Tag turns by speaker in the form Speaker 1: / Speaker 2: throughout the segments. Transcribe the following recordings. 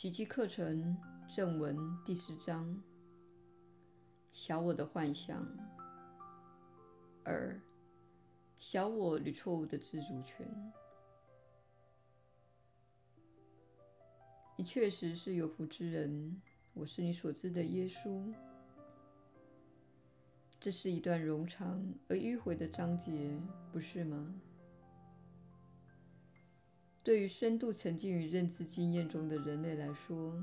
Speaker 1: 奇迹课程正文第十章：小我的幻想。二、小我与错误的自主权。你确实是有福之人，我是你所知的耶稣。这是一段冗长而迂回的章节，不是吗？对于深度沉浸于认知经验中的人类来说，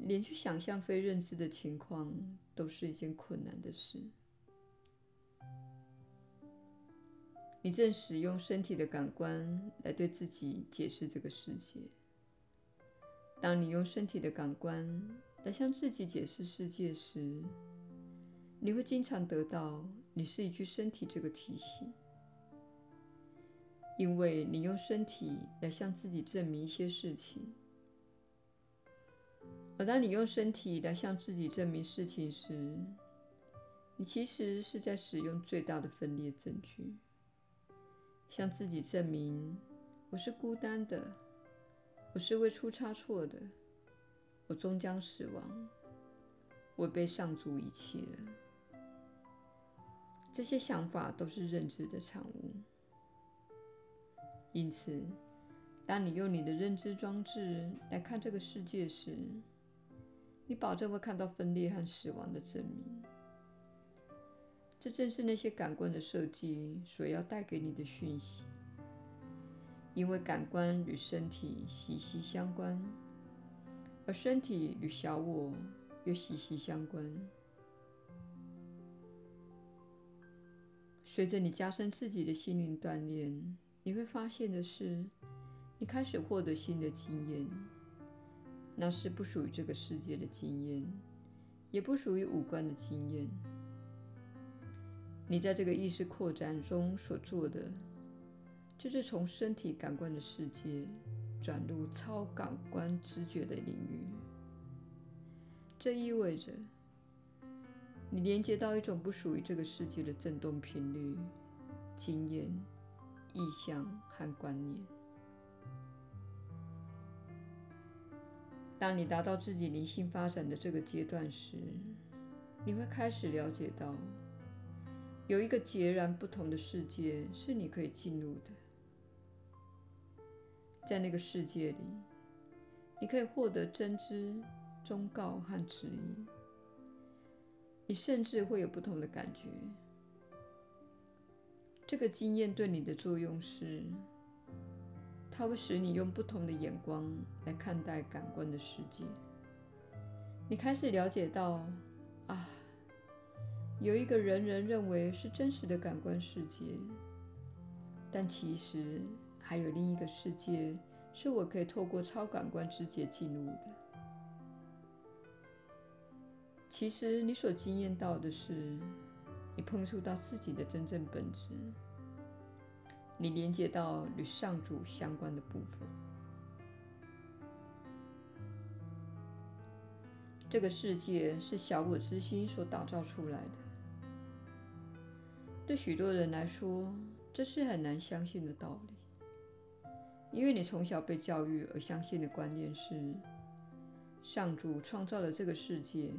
Speaker 1: 连去想象非认知的情况都是一件困难的事。你正使用身体的感官来对自己解释这个世界。当你用身体的感官来向自己解释世界时，你会经常得到“你是一具身体”这个提醒，因为你用身体来向自己证明一些事情。而当你用身体来向自己证明事情时，你其实是在使用最大的分裂证据，向自己证明：我是孤单的，我是会出差错的，我终将死亡，我被上主遗弃了。这些想法都是认知的产物。因此，当你用你的认知装置来看这个世界时，你保证会看到分裂和死亡的证明。这正是那些感官的设计所要带给你的讯息，因为感官与身体息息相关，而身体与小我又息息相关。随着你加深自己的心灵锻炼，你会发现的是，你开始获得新的经验，那是不属于这个世界的经验，也不属于五官的经验。你在这个意识扩展中所做的，就是从身体感官的世界转入超感官知觉的领域。这意味着，你连接到一种不属于这个世界的振动频率、经验、意象和观念。当你达到自己灵性发展的这个阶段时，你会开始了解到，有一个截然不同的世界是你可以进入的。在那个世界里，你可以获得真知、忠告和指引。你甚至会有不同的感觉。这个经验对你的作用是，它会使你用不同的眼光来看待感官的世界。你开始了解到，啊，有一个人人认为是真实的感官世界，但其实还有另一个世界是我可以透过超感官知觉进入的。其实，你所经验到的是，你碰触到自己的真正本质，你连接到与上主相关的部分。这个世界是小我之心所打造出来的。对许多人来说，这是很难相信的道理，因为你从小被教育而相信的观念是，上主创造了这个世界。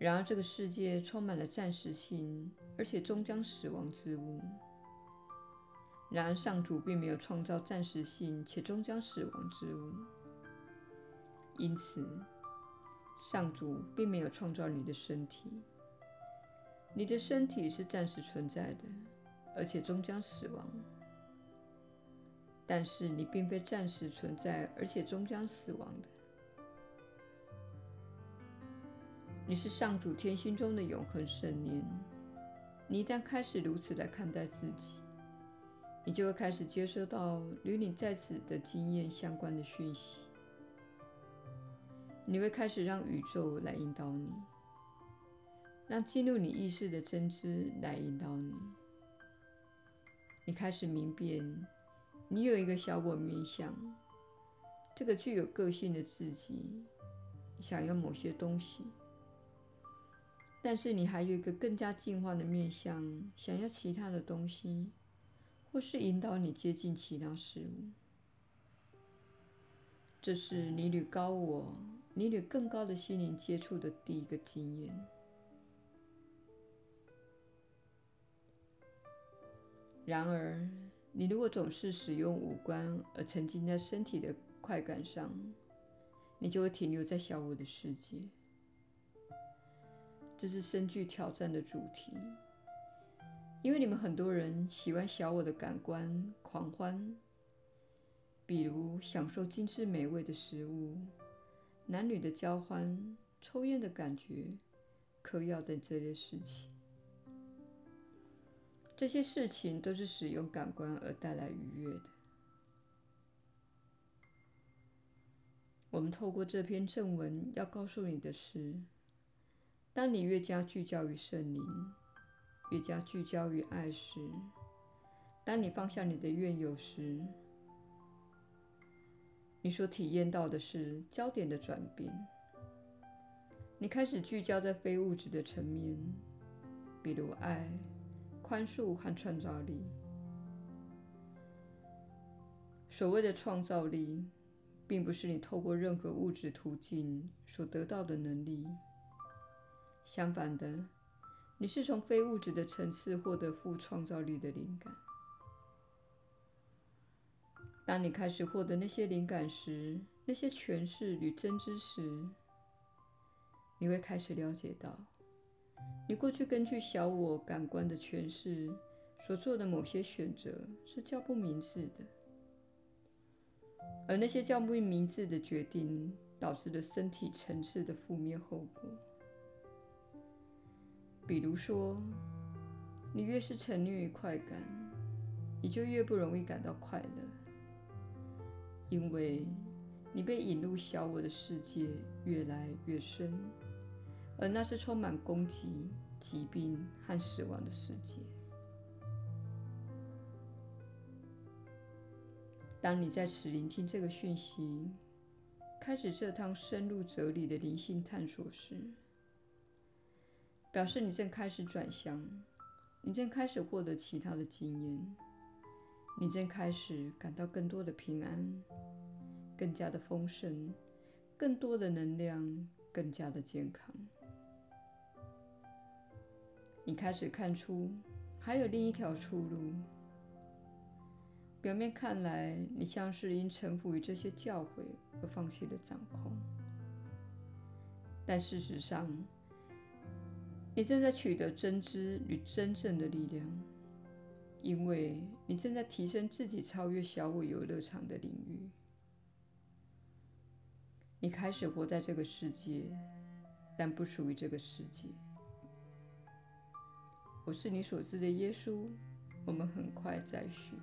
Speaker 1: 然而，这个世界充满了暂时性，而且终将死亡之物。然而，上主并没有创造暂时性且终将死亡之物。因此，上主并没有创造你的身体。你的身体是暂时存在的，而且终将死亡。但是，你并非暂时存在，而且终将死亡的。你是上主天心中的永恒圣念。你一旦开始如此来看待自己，你就会开始接收到与你在此的经验相关的讯息。你会开始让宇宙来引导你，让进入你意识的真知来引导你。你开始明辨，你有一个小我面向，这个具有个性的自己，想要某些东西。但是你还有一个更加进化的面向，想要其他的东西，或是引导你接近其他事物。这是你与高我、你与更高的心灵接触的第一个经验。然而，你如果总是使用五官而沉浸在身体的快感上，你就会停留在小我的世界。这是深具挑战的主题，因为你们很多人喜欢小我的感官狂欢，比如享受精致美味的食物、男女的交欢、抽烟的感觉、嗑药等这些事情。这些事情都是使用感官而带来愉悦的。我们透过这篇正文要告诉你的是：当你越加聚焦于圣灵，越加聚焦于爱时，当你放下你的怨尤时，你所体验到的是焦点的转变。你开始聚焦在非物质的层面，比如爱。宽恕和创造力。所谓的创造力，并不是你透过任何物质途径所得到的能力。相反的，你是从非物质的层次获得富创造力的灵感。当你开始获得那些灵感时，那些诠释与真知时，你会开始了解到。你过去根据小我感官的诠释所做的某些选择是较不明智的，而那些较不明智的决定导致了身体层次的负面后果。比如说，你越是沉溺于快感，你就越不容易感到快乐，因为你被引入小我的世界越来越深。而那是充满攻击、疾病和死亡的世界。当你在此聆听这个讯息，开始这趟深入哲理的灵性探索时，表示你正开始转向，你正开始获得其他的经验，你正开始感到更多的平安，更加的丰盛，更多的能量，更加的健康。你开始看出还有另一条出路。表面看来，你像是因臣服于这些教诲而放弃了掌控，但事实上，你正在取得真知与真正的力量，因为你正在提升自己，超越小我游乐场的领域。你开始活在这个世界，但不属于这个世界。我是你所知的耶稣，我们很快再续。